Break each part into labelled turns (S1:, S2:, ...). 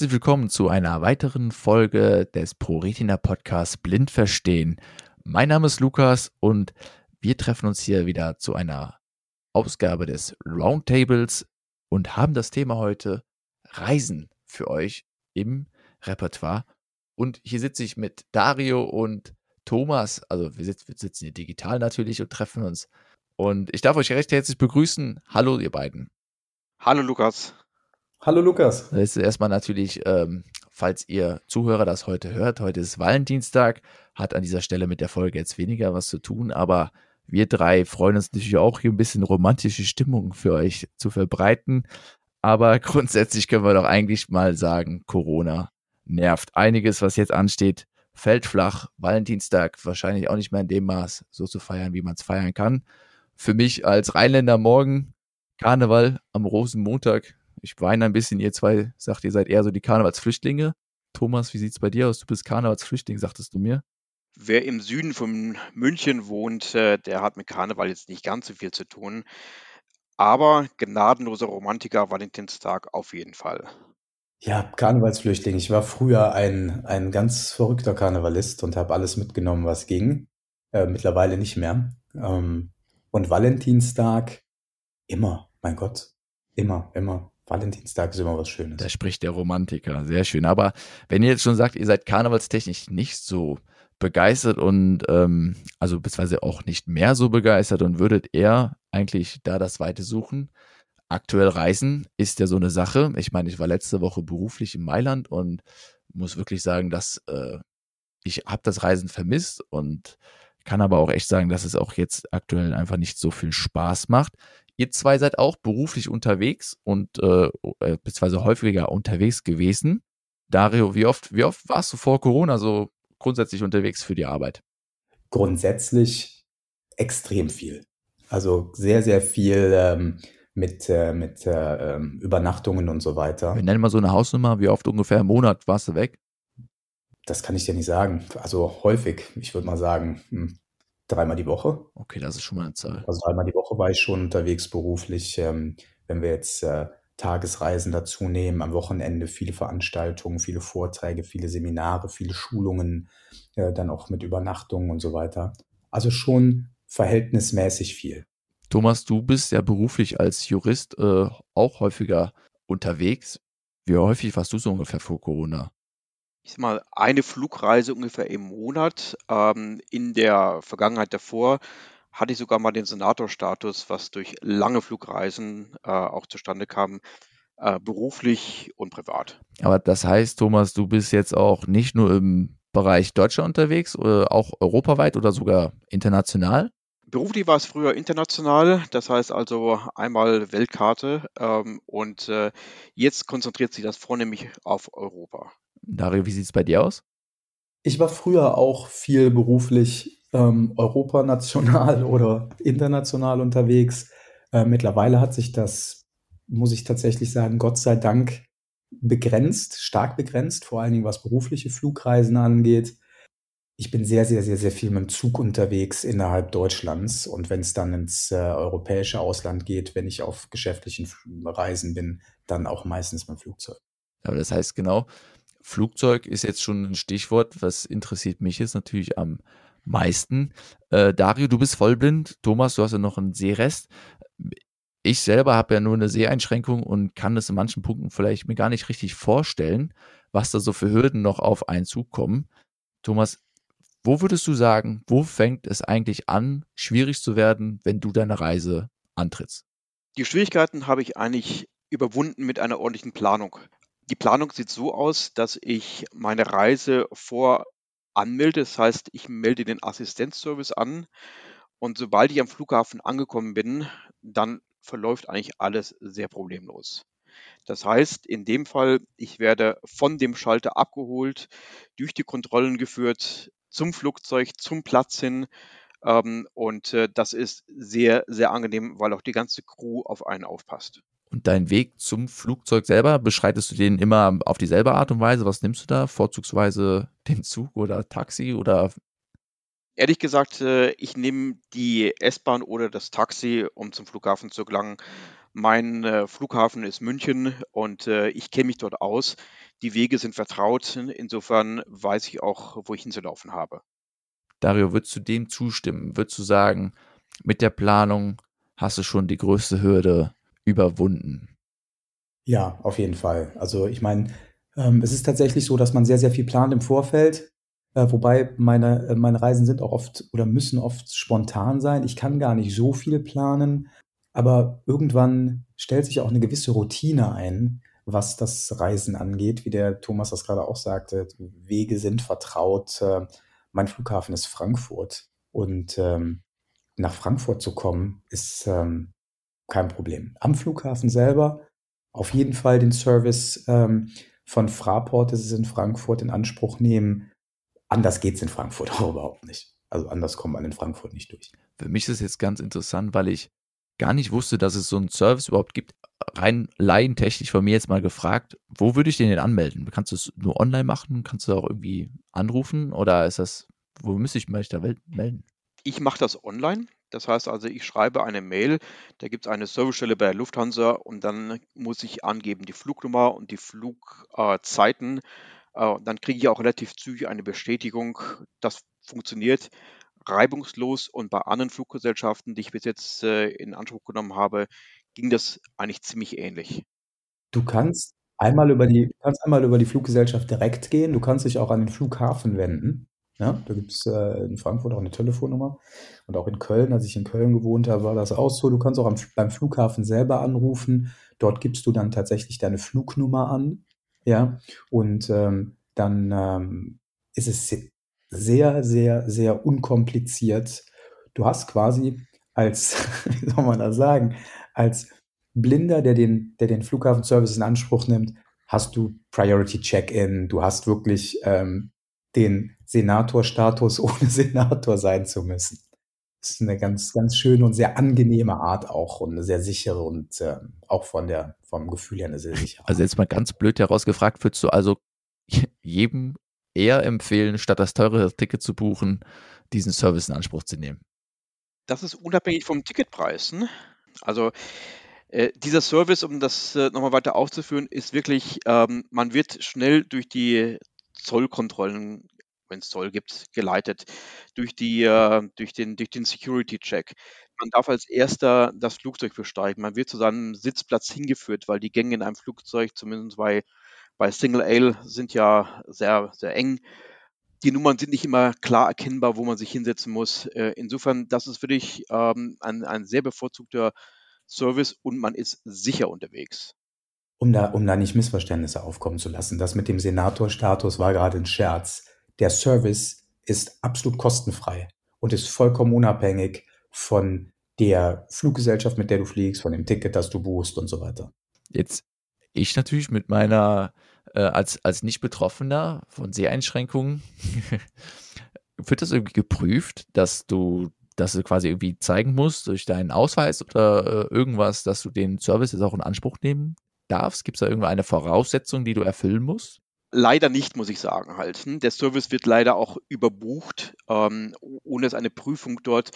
S1: Herzlich willkommen zu einer weiteren Folge des ProRetina Podcasts Blind Verstehen. Mein Name ist Lukas und wir treffen uns hier wieder zu einer Ausgabe des Roundtables und haben das Thema heute Reisen für euch im Repertoire. Und hier sitze ich mit Dario und Thomas, also wir sitzen, wir sitzen hier digital natürlich und treffen uns. Und ich darf euch recht herzlich begrüßen. Hallo, ihr beiden.
S2: Hallo, Lukas.
S3: Hallo, Lukas.
S1: Das ist erstmal natürlich, ähm, falls ihr Zuhörer das heute hört, heute ist Valentinstag, hat an dieser Stelle mit der Folge jetzt weniger was zu tun, aber wir drei freuen uns natürlich auch hier ein bisschen romantische Stimmung für euch zu verbreiten. Aber grundsätzlich können wir doch eigentlich mal sagen, Corona nervt. Einiges, was jetzt ansteht, fällt flach. Valentinstag wahrscheinlich auch nicht mehr in dem Maß so zu feiern, wie man es feiern kann. Für mich als Rheinländer morgen Karneval am Rosenmontag. Ich weine ein bisschen, ihr zwei sagt, ihr seid eher so die Karnevalsflüchtlinge. Thomas, wie sieht's bei dir aus? Du bist Karnevalsflüchtling, sagtest du mir.
S2: Wer im Süden von München wohnt, äh, der hat mit Karneval jetzt nicht ganz so viel zu tun. Aber gnadenloser Romantiker Valentinstag auf jeden Fall.
S3: Ja, Karnevalsflüchtling. Ich war früher ein, ein ganz verrückter Karnevalist und habe alles mitgenommen, was ging. Äh, mittlerweile nicht mehr. Ähm, und Valentinstag immer, mein Gott, immer, immer. Valentinstag ist immer was Schönes.
S1: Da spricht der Romantiker, sehr schön. Aber wenn ihr jetzt schon sagt, ihr seid karnevalstechnisch nicht so begeistert und ähm, also beziehungsweise auch nicht mehr so begeistert und würdet eher eigentlich da das Weite suchen. Aktuell Reisen ist ja so eine Sache. Ich meine, ich war letzte Woche beruflich in Mailand und muss wirklich sagen, dass äh, ich habe das Reisen vermisst und kann aber auch echt sagen, dass es auch jetzt aktuell einfach nicht so viel Spaß macht. Ihr zwei seid auch beruflich unterwegs und äh, äh, beziehungsweise häufiger unterwegs gewesen. Dario, wie oft, wie oft warst du vor Corona so grundsätzlich unterwegs für die Arbeit?
S3: Grundsätzlich extrem viel. Also sehr, sehr viel ähm, mit, äh, mit äh, ähm, Übernachtungen und so weiter.
S1: Wir nennen mal so eine Hausnummer, wie oft ungefähr im Monat warst du weg?
S3: Das kann ich dir nicht sagen. Also häufig, ich würde mal sagen, hm, dreimal die Woche.
S1: Okay, das ist schon mal eine Zahl.
S3: Also dreimal die Woche war ich schon unterwegs beruflich. Ähm, wenn wir jetzt äh, Tagesreisen dazu nehmen, am Wochenende viele Veranstaltungen, viele Vorträge, viele Seminare, viele Schulungen, äh, dann auch mit Übernachtungen und so weiter. Also schon verhältnismäßig viel.
S1: Thomas, du bist ja beruflich als Jurist äh, auch häufiger unterwegs. Wie häufig warst du so ungefähr vor Corona?
S2: Ich sag mal, eine Flugreise ungefähr im Monat. Ähm, in der Vergangenheit davor hatte ich sogar mal den Senatorstatus, was durch lange Flugreisen äh, auch zustande kam, äh, beruflich und privat.
S1: Aber das heißt, Thomas, du bist jetzt auch nicht nur im Bereich Deutschland unterwegs, äh, auch europaweit oder sogar international?
S2: Beruflich war es früher international, das heißt also einmal Weltkarte ähm, und äh, jetzt konzentriert sich das vornehmlich auf Europa.
S1: Dario, wie sieht es bei dir aus?
S3: Ich war früher auch viel beruflich ähm, europanational oder international unterwegs. Äh, mittlerweile hat sich das, muss ich tatsächlich sagen, Gott sei Dank begrenzt, stark begrenzt, vor allen Dingen was berufliche Flugreisen angeht. Ich bin sehr, sehr, sehr, sehr viel mit dem Zug unterwegs innerhalb Deutschlands. Und wenn es dann ins äh, europäische Ausland geht, wenn ich auf geschäftlichen Reisen bin, dann auch meistens mit dem Flugzeug.
S1: Aber das heißt genau, Flugzeug ist jetzt schon ein Stichwort, was interessiert mich jetzt natürlich am meisten. Äh, Dario, du bist vollblind. Thomas, du hast ja noch einen Sehrest. Ich selber habe ja nur eine Seheinschränkung und kann das in manchen Punkten vielleicht mir gar nicht richtig vorstellen, was da so für Hürden noch auf einen zukommen. Thomas, wo würdest du sagen, wo fängt es eigentlich an, schwierig zu werden, wenn du deine Reise antrittst?
S2: Die Schwierigkeiten habe ich eigentlich überwunden mit einer ordentlichen Planung. Die Planung sieht so aus, dass ich meine Reise vor anmelde. Das heißt, ich melde den Assistenzservice an und sobald ich am Flughafen angekommen bin, dann verläuft eigentlich alles sehr problemlos. Das heißt, in dem Fall, ich werde von dem Schalter abgeholt, durch die Kontrollen geführt, zum Flugzeug, zum Platz hin. Ähm, und äh, das ist sehr, sehr angenehm, weil auch die ganze Crew auf einen aufpasst.
S1: Und deinen Weg zum Flugzeug selber, beschreitest du den immer auf dieselbe Art und Weise? Was nimmst du da? Vorzugsweise den Zug oder Taxi oder?
S2: Ehrlich gesagt, äh, ich nehme die S-Bahn oder das Taxi, um zum Flughafen zu gelangen, Mein äh, Flughafen ist München und äh, ich kenne mich dort aus. Die Wege sind vertraut. Insofern weiß ich auch, wo ich hinzulaufen habe.
S1: Dario, würdest du dem zustimmen? Würdest du sagen, mit der Planung hast du schon die größte Hürde überwunden?
S3: Ja, auf jeden Fall. Also ich meine, ähm, es ist tatsächlich so, dass man sehr, sehr viel plant im Vorfeld. Äh, wobei meine, äh, meine Reisen sind auch oft oder müssen oft spontan sein. Ich kann gar nicht so viel planen, aber irgendwann stellt sich auch eine gewisse Routine ein, was das Reisen angeht, wie der Thomas das gerade auch sagte. Wege sind vertraut. Äh, mein Flughafen ist Frankfurt und ähm, nach Frankfurt zu kommen ist ähm, kein Problem. Am Flughafen selber auf jeden Fall den Service ähm, von Fraport, das ist in Frankfurt, in Anspruch nehmen. Anders geht es in Frankfurt auch überhaupt nicht. Also anders kommt man in Frankfurt nicht durch.
S1: Für mich ist es jetzt ganz interessant, weil ich gar nicht wusste, dass es so einen Service überhaupt gibt. Rein laientechnisch von mir jetzt mal gefragt, wo würde ich den denn anmelden? Kannst du es nur online machen? Kannst du auch irgendwie anrufen? Oder ist das, wo müsste ich mich da melden?
S2: Ich mache das online. Das heißt also, ich schreibe eine Mail, da gibt es eine Servicestelle bei der Lufthansa und dann muss ich angeben die Flugnummer und die Flugzeiten. Äh, dann kriege ich auch relativ zügig eine Bestätigung. Das funktioniert reibungslos und bei anderen Fluggesellschaften, die ich bis jetzt äh, in Anspruch genommen habe, ging das eigentlich ziemlich ähnlich.
S3: Du kannst einmal über die, kannst einmal über die Fluggesellschaft direkt gehen, du kannst dich auch an den Flughafen wenden. Ja, da gibt es äh, in Frankfurt auch eine Telefonnummer. Und auch in Köln, als ich in Köln gewohnt habe, war das auch so. Du kannst auch am, beim Flughafen selber anrufen. Dort gibst du dann tatsächlich deine Flugnummer an. Ja, und ähm, dann ähm, ist es sehr, sehr, sehr unkompliziert. Du hast quasi als, wie soll man das sagen, als Blinder, der den, der den Flughafenservice in Anspruch nimmt, hast du Priority Check-in, du hast wirklich ähm, den Senatorstatus, ohne Senator sein zu müssen. Das ist eine ganz, ganz schöne und sehr angenehme Art auch und eine sehr sichere und äh, auch von der, vom Gefühl her eine sehr sichere.
S1: Also jetzt mal ganz blöd herausgefragt, würdest du also jedem eher empfehlen, statt das teure Ticket zu buchen, diesen Service in Anspruch zu nehmen?
S2: Das ist unabhängig vom Ticketpreis. Ne? Also äh, dieser Service, um das äh, nochmal weiter auszuführen, ist wirklich, ähm, man wird schnell durch die Zollkontrollen, wenn es Zoll gibt, geleitet, durch, die, äh, durch den, durch den Security-Check. Man darf als erster das Flugzeug besteigen. Man wird zu seinem Sitzplatz hingeführt, weil die Gänge in einem Flugzeug, zumindest bei, bei Single Ale, sind ja sehr, sehr eng. Die Nummern sind nicht immer klar erkennbar, wo man sich hinsetzen muss. Äh, insofern, das ist wirklich ähm, ein, ein sehr bevorzugter Service und man ist sicher unterwegs
S3: um da, um da nicht Missverständnisse aufkommen zu lassen. Das mit dem Senatorstatus war gerade ein Scherz. Der Service ist absolut kostenfrei und ist vollkommen unabhängig von der Fluggesellschaft, mit der du fliegst, von dem Ticket, das du buchst und so weiter.
S1: Jetzt ich natürlich mit meiner äh, als als nicht Betroffener von Seheinschränkungen wird das irgendwie geprüft, dass du dass du quasi irgendwie zeigen musst durch deinen Ausweis oder äh, irgendwas, dass du den Service jetzt auch in Anspruch nehmen darfst? Gibt es da irgendeine Voraussetzung, die du erfüllen musst?
S2: Leider nicht, muss ich sagen halt. Der Service wird leider auch überbucht, ähm, ohne dass eine Prüfung dort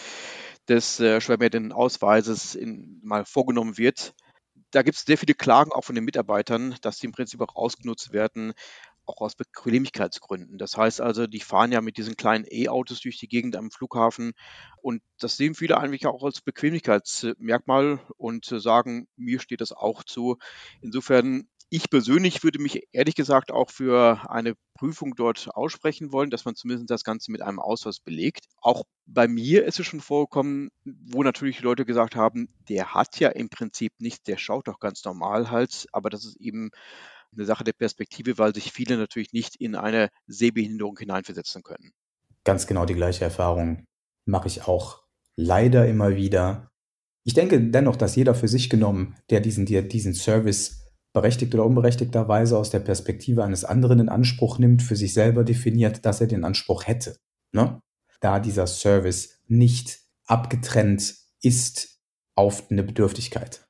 S2: des äh, Schwermehrden-Ausweises mal vorgenommen wird. Da gibt es sehr viele Klagen auch von den Mitarbeitern, dass sie im Prinzip auch ausgenutzt werden, auch aus Bequemlichkeitsgründen. Das heißt also, die fahren ja mit diesen kleinen E-Autos durch die Gegend am Flughafen und das sehen viele eigentlich auch als Bequemlichkeitsmerkmal und sagen, mir steht das auch zu. Insofern, ich persönlich würde mich ehrlich gesagt auch für eine Prüfung dort aussprechen wollen, dass man zumindest das Ganze mit einem Ausweis belegt. Auch bei mir ist es schon vorgekommen, wo natürlich Leute gesagt haben, der hat ja im Prinzip nichts, der schaut doch ganz normal halt, aber das ist eben eine Sache der Perspektive, weil sich viele natürlich nicht in eine Sehbehinderung hineinversetzen können.
S3: Ganz genau die gleiche Erfahrung mache ich auch leider immer wieder. Ich denke dennoch, dass jeder für sich genommen, der diesen, der diesen Service berechtigt oder unberechtigterweise aus der Perspektive eines anderen in Anspruch nimmt, für sich selber definiert, dass er den Anspruch hätte. Ne? Da dieser Service nicht abgetrennt ist auf eine Bedürftigkeit.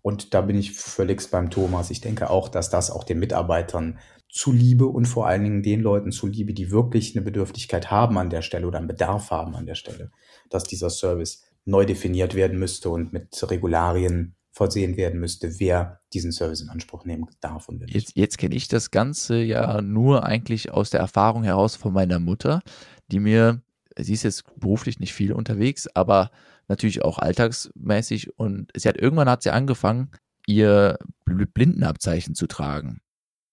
S3: Und da bin ich völlig beim Thomas. Ich denke auch, dass das auch den Mitarbeitern zuliebe und vor allen Dingen den Leuten zuliebe, die wirklich eine Bedürftigkeit haben an der Stelle oder einen Bedarf haben an der Stelle, dass dieser Service neu definiert werden müsste und mit Regularien versehen werden müsste, wer diesen Service in Anspruch nehmen darf und
S1: will. Jetzt, jetzt kenne ich das Ganze ja nur eigentlich aus der Erfahrung heraus von meiner Mutter, die mir, sie ist jetzt beruflich nicht viel unterwegs, aber natürlich auch alltagsmäßig und sie hat irgendwann hat sie angefangen, ihr Blindenabzeichen zu tragen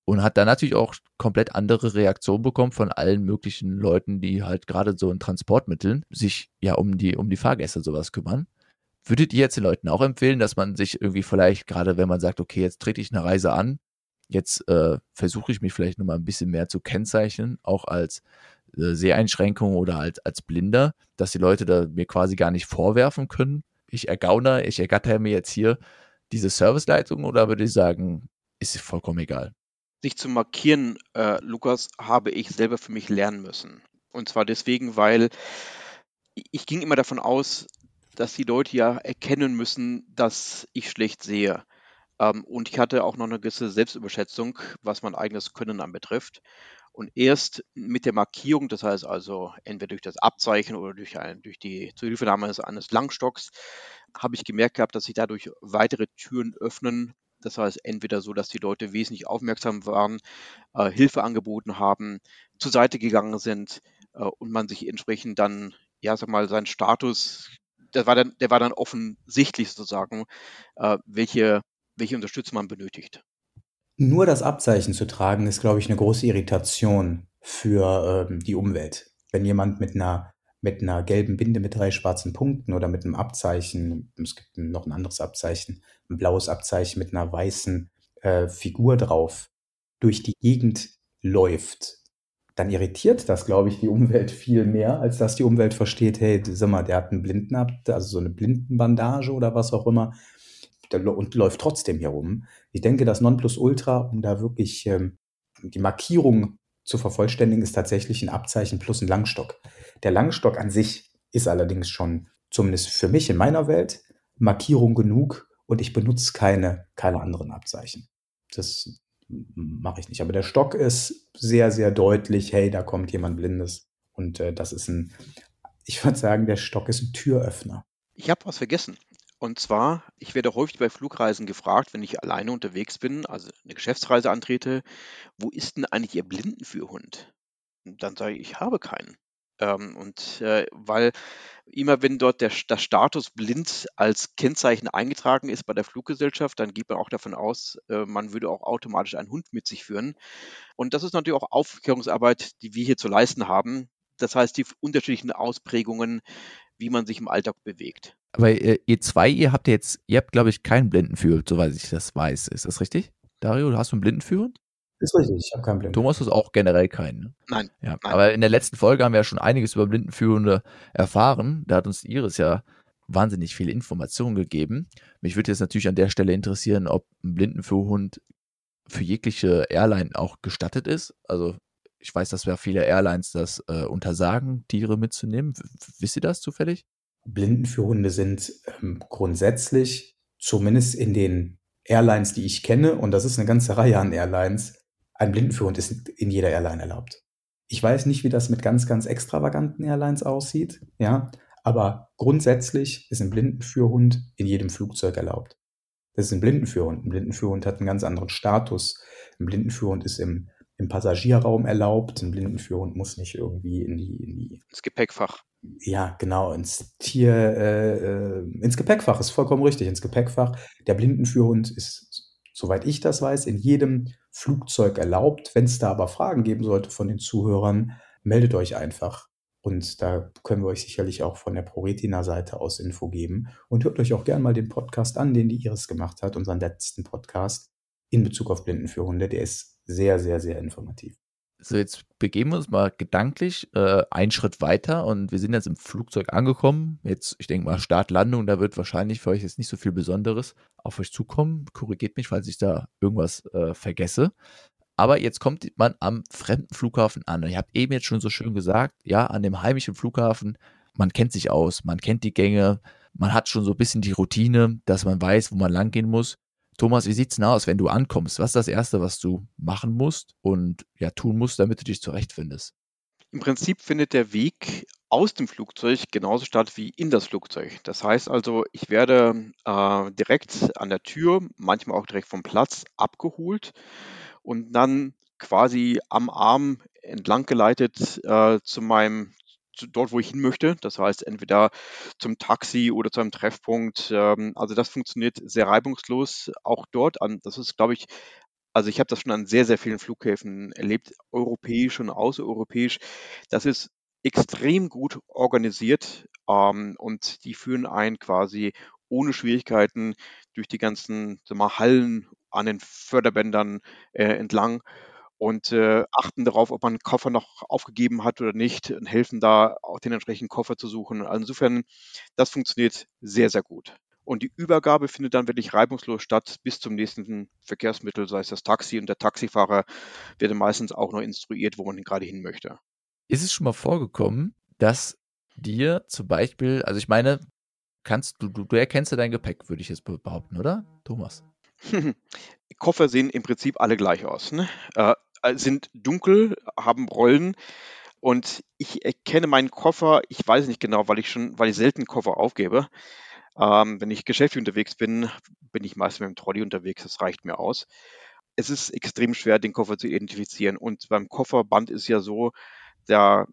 S1: und hat dann natürlich auch komplett andere Reaktionen bekommen von allen möglichen Leuten, die halt gerade so in Transportmitteln sich ja um die, um die Fahrgäste sowas kümmern. Würdet ihr jetzt den Leuten auch empfehlen, dass man sich irgendwie vielleicht, gerade wenn man sagt, okay, jetzt trete ich eine Reise an, jetzt äh, versuche ich mich vielleicht nochmal ein bisschen mehr zu kennzeichnen, auch als äh, Seheinschränkung oder als, als Blinder, dass die Leute da mir quasi gar nicht vorwerfen können. Ich ergaune, ich ergatter mir jetzt hier diese Serviceleitung oder würde ich sagen, ist vollkommen egal?
S2: Sich zu markieren, äh, Lukas, habe ich selber für mich lernen müssen. Und zwar deswegen, weil ich ging immer davon aus, dass die Leute ja erkennen müssen, dass ich schlecht sehe. Ähm, und ich hatte auch noch eine gewisse Selbstüberschätzung, was mein eigenes Können anbetrifft. Und erst mit der Markierung, das heißt also entweder durch das Abzeichen oder durch, ein, durch die Zuhilfenahme eines Langstocks, habe ich gemerkt gehabt, dass sich dadurch weitere Türen öffnen das heißt, entweder so, dass die Leute wesentlich aufmerksam waren, äh, Hilfe angeboten haben, zur Seite gegangen sind äh, und man sich entsprechend dann, ja, sag mal, seinen Status, der war dann, der war dann offensichtlich sozusagen, äh, welche, welche Unterstützung man benötigt.
S3: Nur das Abzeichen zu tragen, ist, glaube ich, eine große Irritation für ähm, die Umwelt. Wenn jemand mit einer mit einer gelben Binde mit drei schwarzen Punkten oder mit einem Abzeichen, es gibt noch ein anderes Abzeichen, ein blaues Abzeichen mit einer weißen äh, Figur drauf, durch die Gegend läuft, dann irritiert das, glaube ich, die Umwelt viel mehr, als dass die Umwelt versteht, hey, sag mal, der hat einen Blindenab, also so eine Blindenbandage oder was auch immer, und läuft trotzdem hier rum. Ich denke, das Nonplusultra, um da wirklich ähm, die Markierung zu vervollständigen, ist tatsächlich ein Abzeichen plus ein Langstock. Der Langstock an sich ist allerdings schon, zumindest für mich in meiner Welt, Markierung genug und ich benutze keine, keine anderen Abzeichen. Das mache ich nicht. Aber der Stock ist sehr, sehr deutlich, hey, da kommt jemand Blindes. Und äh, das ist ein, ich würde sagen, der Stock ist ein Türöffner.
S2: Ich habe was vergessen. Und zwar, ich werde häufig bei Flugreisen gefragt, wenn ich alleine unterwegs bin, also eine Geschäftsreise antrete, wo ist denn eigentlich Ihr Blindenführhund? Und dann sage ich, ich habe keinen. Ähm, und äh, weil immer wenn dort der, der Status blind als Kennzeichen eingetragen ist bei der Fluggesellschaft, dann geht man auch davon aus, äh, man würde auch automatisch einen Hund mit sich führen. Und das ist natürlich auch Aufklärungsarbeit, die wir hier zu leisten haben. Das heißt, die unterschiedlichen Ausprägungen, wie man sich im Alltag bewegt.
S1: Aber äh, ihr zwei, ihr habt jetzt, ihr habt, glaube ich, keinen Blindenführer, soweit ich das weiß. Ist das richtig? Dario, hast du einen Blindenführer?
S3: Ist richtig, ich habe keinen Blinden.
S1: Thomas ist auch generell keinen. Ne?
S2: Nein,
S1: ja,
S2: nein.
S1: Aber in der letzten Folge haben wir ja schon einiges über Blindenführende erfahren. Da hat uns Iris ja wahnsinnig viele Informationen gegeben. Mich würde jetzt natürlich an der Stelle interessieren, ob ein Blindenführhund für jegliche Airline auch gestattet ist. Also ich weiß, dass ja viele Airlines das äh, untersagen, Tiere mitzunehmen. W wisst ihr das zufällig?
S3: Blindenführhunde sind ähm, grundsätzlich, zumindest in den Airlines, die ich kenne, und das ist eine ganze Reihe an Airlines, ein Blindenführhund ist in jeder Airline erlaubt. Ich weiß nicht, wie das mit ganz, ganz extravaganten Airlines aussieht, ja, aber grundsätzlich ist ein Blindenführhund in jedem Flugzeug erlaubt. Das ist ein Blindenführhund. Ein Blindenführhund hat einen ganz anderen Status. Ein Blindenführhund ist im, im Passagierraum erlaubt. Ein Blindenführhund muss nicht irgendwie in die, in die
S2: ins Gepäckfach.
S3: Ja, genau, ins Tier, äh, äh, ins Gepäckfach ist vollkommen richtig, ins Gepäckfach. Der Blindenführhund ist soweit ich das weiß, in jedem Flugzeug erlaubt. Wenn es da aber Fragen geben sollte von den Zuhörern, meldet euch einfach. Und da können wir euch sicherlich auch von der ProRetina-Seite aus Info geben. Und hört euch auch gerne mal den Podcast an, den die Iris gemacht hat, unseren letzten Podcast in Bezug auf Blindenführhunde. Der ist sehr, sehr, sehr informativ.
S1: So, jetzt begeben wir uns mal gedanklich äh, einen Schritt weiter und wir sind jetzt im Flugzeug angekommen. Jetzt, ich denke mal, Start, Landung, da wird wahrscheinlich für euch jetzt nicht so viel Besonderes auf euch zukommen. Korrigiert mich, falls ich da irgendwas äh, vergesse. Aber jetzt kommt man am fremden Flughafen an. Und ich habe eben jetzt schon so schön gesagt, ja, an dem heimischen Flughafen, man kennt sich aus, man kennt die Gänge, man hat schon so ein bisschen die Routine, dass man weiß, wo man lang gehen muss. Thomas, wie sieht's denn aus, wenn du ankommst? Was ist das Erste, was du machen musst und ja tun musst, damit du dich zurechtfindest?
S2: Im Prinzip findet der Weg aus dem Flugzeug genauso statt wie in das Flugzeug. Das heißt also, ich werde äh, direkt an der Tür, manchmal auch direkt vom Platz abgeholt und dann quasi am Arm entlang geleitet äh, zu meinem dort, wo ich hin möchte. Das heißt, entweder zum Taxi oder zu einem Treffpunkt. Ähm, also das funktioniert sehr reibungslos auch dort an. Das ist, glaube ich, also ich habe das schon an sehr, sehr vielen Flughäfen erlebt, europäisch und außereuropäisch. Das ist extrem gut organisiert ähm, und die führen ein quasi ohne Schwierigkeiten durch die ganzen mal, Hallen an den Förderbändern äh, entlang und äh, achten darauf, ob man einen Koffer noch aufgegeben hat oder nicht und helfen da auch den entsprechenden Koffer zu suchen. Also insofern, das funktioniert sehr, sehr gut. Und die Übergabe findet dann wirklich reibungslos statt bis zum nächsten Verkehrsmittel, sei es das Taxi. Und der Taxifahrer wird meistens auch noch instruiert, wo man gerade hin möchte.
S1: Ist es schon mal vorgekommen, dass dir zum Beispiel, also ich meine, kannst du, du, du erkennst ja dein Gepäck, würde ich jetzt behaupten, oder, Thomas?
S2: Koffer sehen im Prinzip alle gleich aus. Ne? Äh, sind dunkel, haben Rollen und ich erkenne meinen Koffer, ich weiß nicht genau, weil ich schon, weil ich selten Koffer aufgebe. Ähm, wenn ich geschäftlich unterwegs bin, bin ich meist mit dem Trolley unterwegs, das reicht mir aus. Es ist extrem schwer, den Koffer zu identifizieren und beim Kofferband ist ja so, da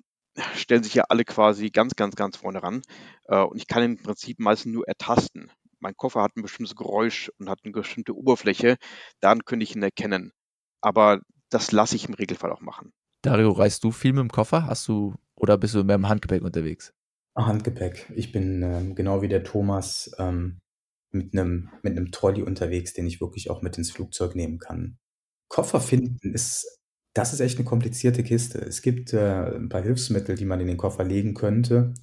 S2: stellen sich ja alle quasi ganz, ganz, ganz vorne ran äh, und ich kann im Prinzip meistens nur ertasten. Mein Koffer hat ein bestimmtes Geräusch und hat eine bestimmte Oberfläche, dann könnte ich ihn erkennen. Aber das lasse ich im Regelfall auch machen.
S1: Dario, reist du viel mit dem Koffer? Hast du oder bist du mehr im Handgepäck unterwegs?
S3: Handgepäck. Ich bin ähm, genau wie der Thomas ähm, mit einem mit einem Trolley unterwegs, den ich wirklich auch mit ins Flugzeug nehmen kann. Koffer finden ist das ist echt eine komplizierte Kiste. Es gibt äh, ein paar Hilfsmittel, die man in den Koffer legen könnte,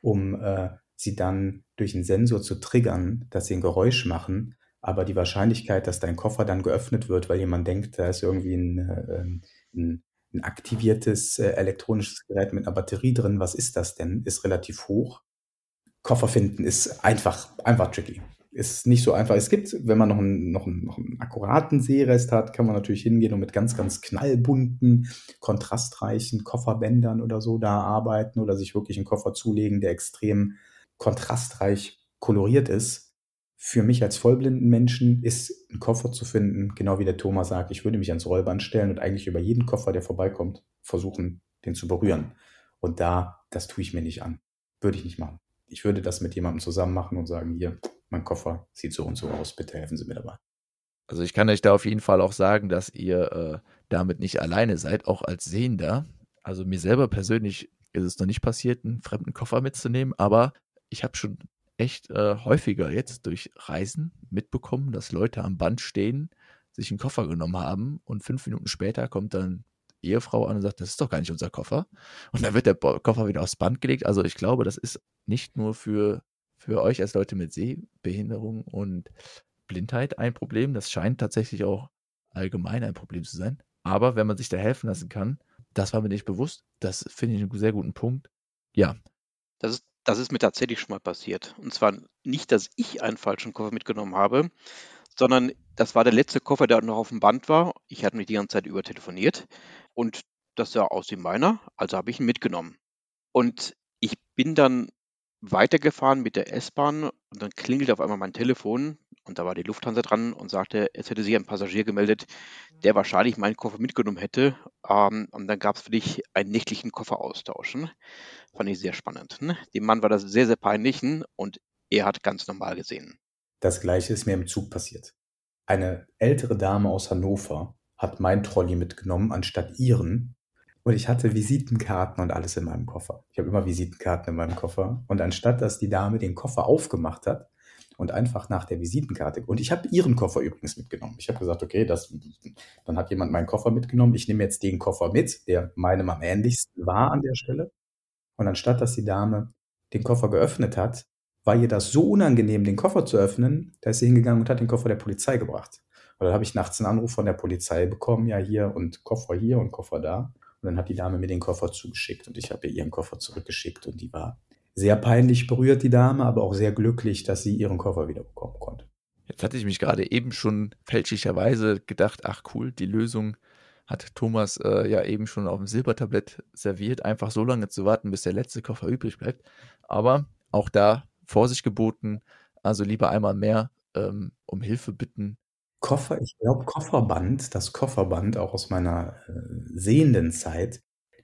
S3: um äh, sie dann durch einen Sensor zu triggern, dass sie ein Geräusch machen. Aber die Wahrscheinlichkeit, dass dein Koffer dann geöffnet wird, weil jemand denkt, da ist irgendwie ein, äh, ähm, ein, ein aktiviertes äh, elektronisches Gerät mit einer Batterie drin, was ist das denn, ist relativ hoch. Koffer finden ist einfach, einfach tricky. Ist nicht so einfach. Es gibt, wenn man noch einen, noch einen, noch einen akkuraten Seerest hat, kann man natürlich hingehen und mit ganz, ganz knallbunten, kontrastreichen Kofferbändern oder so da arbeiten oder sich wirklich einen Koffer zulegen, der extrem kontrastreich koloriert ist für mich als vollblinden Menschen ist ein Koffer zu finden, genau wie der Thomas sagt, ich würde mich ans Rollband stellen und eigentlich über jeden Koffer, der vorbeikommt, versuchen, den zu berühren. Und da, das tue ich mir nicht an. Würde ich nicht machen. Ich würde das mit jemandem zusammen machen und sagen, hier, mein Koffer sieht so und so aus, bitte helfen Sie mir dabei.
S1: Also ich kann euch da auf jeden Fall auch sagen, dass ihr äh, damit nicht alleine seid, auch als Sehender. Also mir selber persönlich ist es noch nicht passiert, einen fremden Koffer mitzunehmen, aber ich habe schon echt äh, häufiger jetzt durch Reisen mitbekommen, dass Leute am Band stehen, sich einen Koffer genommen haben und fünf Minuten später kommt dann Ehefrau an und sagt, das ist doch gar nicht unser Koffer. Und dann wird der Koffer wieder aufs Band gelegt. Also ich glaube, das ist nicht nur für, für euch als Leute mit Sehbehinderung und Blindheit ein Problem. Das scheint tatsächlich auch allgemein ein Problem zu sein. Aber wenn man sich da helfen lassen kann, das war mir nicht bewusst. Das finde ich einen sehr guten Punkt. Ja.
S2: Das ist das ist mir tatsächlich schon mal passiert. Und zwar nicht, dass ich einen falschen Koffer mitgenommen habe, sondern das war der letzte Koffer, der noch auf dem Band war. Ich hatte mich die ganze Zeit über telefoniert und das sah aus wie meiner, also habe ich ihn mitgenommen. Und ich bin dann weitergefahren mit der S-Bahn und dann klingelte auf einmal mein Telefon und da war die Lufthansa dran und sagte, es hätte sich ein Passagier gemeldet, der wahrscheinlich meinen Koffer mitgenommen hätte. Ähm, und dann gab es für dich einen nächtlichen Kofferaustausch. Ne? Fand ich sehr spannend. Ne? Dem Mann war das sehr, sehr peinlich ne? und er hat ganz normal gesehen.
S3: Das gleiche ist mir im Zug passiert. Eine ältere Dame aus Hannover hat mein Trolley mitgenommen anstatt ihren und ich hatte Visitenkarten und alles in meinem Koffer. Ich habe immer Visitenkarten in meinem Koffer. Und anstatt dass die Dame den Koffer aufgemacht hat und einfach nach der Visitenkarte, und ich habe ihren Koffer übrigens mitgenommen. Ich habe gesagt, okay, das, dann hat jemand meinen Koffer mitgenommen. Ich nehme jetzt den Koffer mit, der meinem am ähnlichsten war an der Stelle. Und anstatt dass die Dame den Koffer geöffnet hat, war ihr das so unangenehm, den Koffer zu öffnen, da ist sie hingegangen und hat den Koffer der Polizei gebracht. Und dann habe ich nachts einen Anruf von der Polizei bekommen, ja hier und Koffer hier und Koffer da. Und dann hat die Dame mir den Koffer zugeschickt und ich habe ihr ihren Koffer zurückgeschickt und die war sehr peinlich berührt, die Dame, aber auch sehr glücklich, dass sie ihren Koffer wieder bekommen konnte.
S1: Jetzt hatte ich mich gerade eben schon fälschlicherweise gedacht, ach cool, die Lösung hat Thomas äh, ja eben schon auf dem Silbertablett serviert, einfach so lange zu warten, bis der letzte Koffer übrig bleibt. Aber auch da Vorsicht geboten, also lieber einmal mehr ähm, um Hilfe bitten.
S3: Koffer, ich glaube Kofferband, das Kofferband auch aus meiner äh, sehenden Zeit,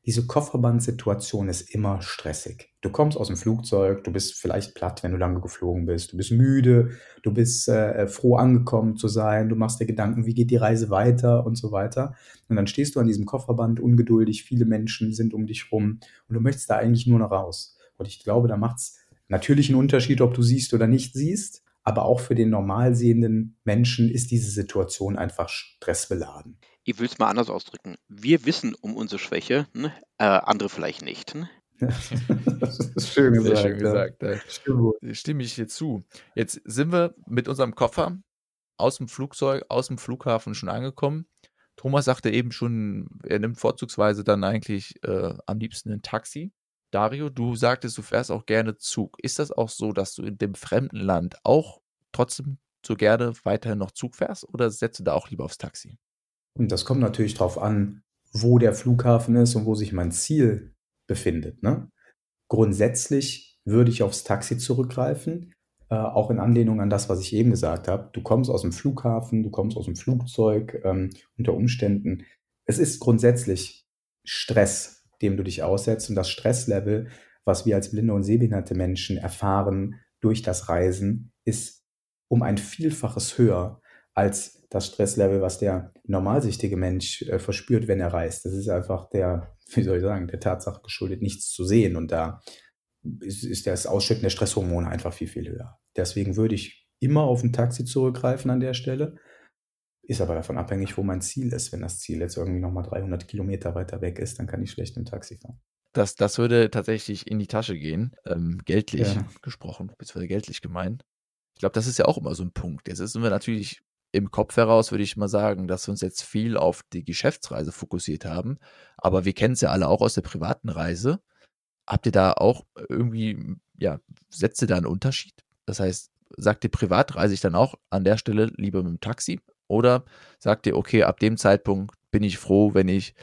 S3: diese Kofferbandsituation ist immer stressig. Du kommst aus dem Flugzeug, du bist vielleicht platt, wenn du lange geflogen bist, du bist müde, du bist äh, froh angekommen zu sein, du machst dir Gedanken, wie geht die Reise weiter und so weiter. Und dann stehst du an diesem Kofferband ungeduldig, viele Menschen sind um dich rum und du möchtest da eigentlich nur noch raus. Und ich glaube, da macht es natürlich einen Unterschied, ob du siehst oder nicht siehst, aber auch für den normal sehenden Menschen ist diese Situation einfach stressbeladen
S2: ich will es mal anders ausdrücken. Wir wissen um unsere Schwäche, ne? äh, andere vielleicht nicht. Ne?
S1: das ist schön gesagt. Schön gesagt. Ja. Stimme. Stimme ich hier zu. Jetzt sind wir mit unserem Koffer aus dem Flugzeug, aus dem Flughafen schon angekommen. Thomas sagte eben schon, er nimmt vorzugsweise dann eigentlich äh, am liebsten ein Taxi. Dario, du sagtest, du fährst auch gerne Zug. Ist das auch so, dass du in dem fremden Land auch trotzdem so gerne weiterhin noch Zug fährst oder setzt du da auch lieber aufs Taxi?
S3: Und das kommt natürlich darauf an, wo der Flughafen ist und wo sich mein Ziel befindet. Ne? Grundsätzlich würde ich aufs Taxi zurückgreifen, äh, auch in Anlehnung an das, was ich eben gesagt habe. Du kommst aus dem Flughafen, du kommst aus dem Flugzeug, ähm, unter Umständen. Es ist grundsätzlich Stress, dem du dich aussetzt und das Stresslevel, was wir als blinde und sehbehinderte Menschen erfahren durch das Reisen, ist um ein Vielfaches höher als das Stresslevel, was der normalsichtige Mensch äh, verspürt, wenn er reist. Das ist einfach der, wie soll ich sagen, der Tatsache geschuldet, nichts zu sehen. Und da ist, ist das Ausschütten der Stresshormone einfach viel, viel höher. Deswegen würde ich immer auf ein Taxi zurückgreifen an der Stelle. Ist aber davon abhängig, wo mein Ziel ist. Wenn das Ziel jetzt irgendwie nochmal 300 Kilometer weiter weg ist, dann kann ich schlecht im Taxi fahren.
S1: Das, das würde tatsächlich in die Tasche gehen, ähm, geltlich ja. gesprochen, beziehungsweise geltlich gemeint. Ich glaube, das ist ja auch immer so ein Punkt. Jetzt sind wir natürlich im Kopf heraus würde ich mal sagen, dass wir uns jetzt viel auf die Geschäftsreise fokussiert haben. Aber wir kennen es ja alle auch aus der privaten Reise. Habt ihr da auch irgendwie, ja, setzt ihr da einen Unterschied? Das heißt, sagt ihr privat, reise ich dann auch an der Stelle lieber mit dem Taxi? Oder sagt ihr, okay, ab dem Zeitpunkt bin ich froh, wenn ich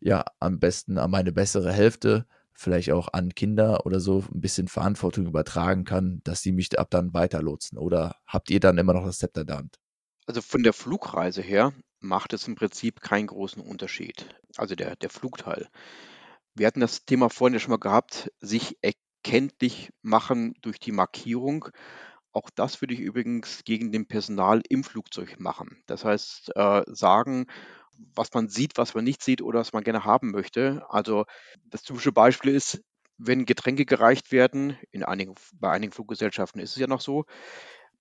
S1: ja am besten an meine bessere Hälfte, vielleicht auch an Kinder oder so, ein bisschen Verantwortung übertragen kann, dass sie mich ab dann weiterlotsen? Oder habt ihr dann immer noch das Zepter der?
S2: Also von der Flugreise her macht es im Prinzip keinen großen Unterschied. Also der, der Flugteil. Wir hatten das Thema vorhin ja schon mal gehabt, sich erkenntlich machen durch die Markierung. Auch das würde ich übrigens gegen den Personal im Flugzeug machen. Das heißt, äh, sagen, was man sieht, was man nicht sieht oder was man gerne haben möchte. Also das typische Beispiel ist, wenn Getränke gereicht werden, in einigen, bei einigen Fluggesellschaften ist es ja noch so,